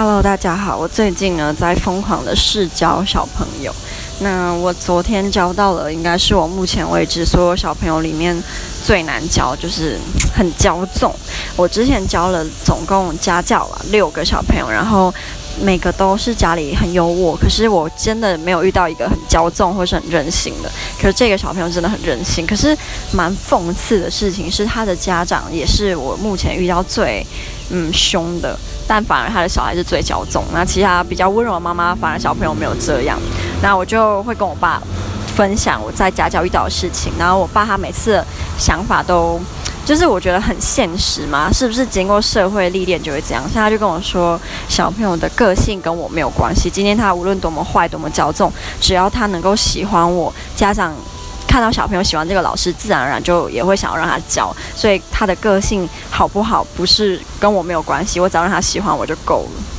Hello，大家好。我最近呢在疯狂的试教小朋友。那我昨天教到了，应该是我目前为止所有小朋友里面最难教，就是很骄纵。我之前教了总共家教了六个小朋友，然后每个都是家里很优渥，可是我真的没有遇到一个很骄纵或是很任性的。可是这个小朋友真的很任性。可是蛮讽刺的事情是，他的家长也是我目前遇到最嗯凶的。但反而他的小孩是最骄纵，那其他比较温柔的妈妈，反而小朋友没有这样。那我就会跟我爸分享我在家教遇到的事情，然后我爸他每次想法都就是我觉得很现实嘛，是不是经过社会历练就会这样？现在就跟我说，小朋友的个性跟我没有关系，今天他无论多么坏、多么骄纵，只要他能够喜欢我，家长。看到小朋友喜欢这个老师，自然而然就也会想要让他教，所以他的个性好不好，不是跟我没有关系，我只要让他喜欢我就够了。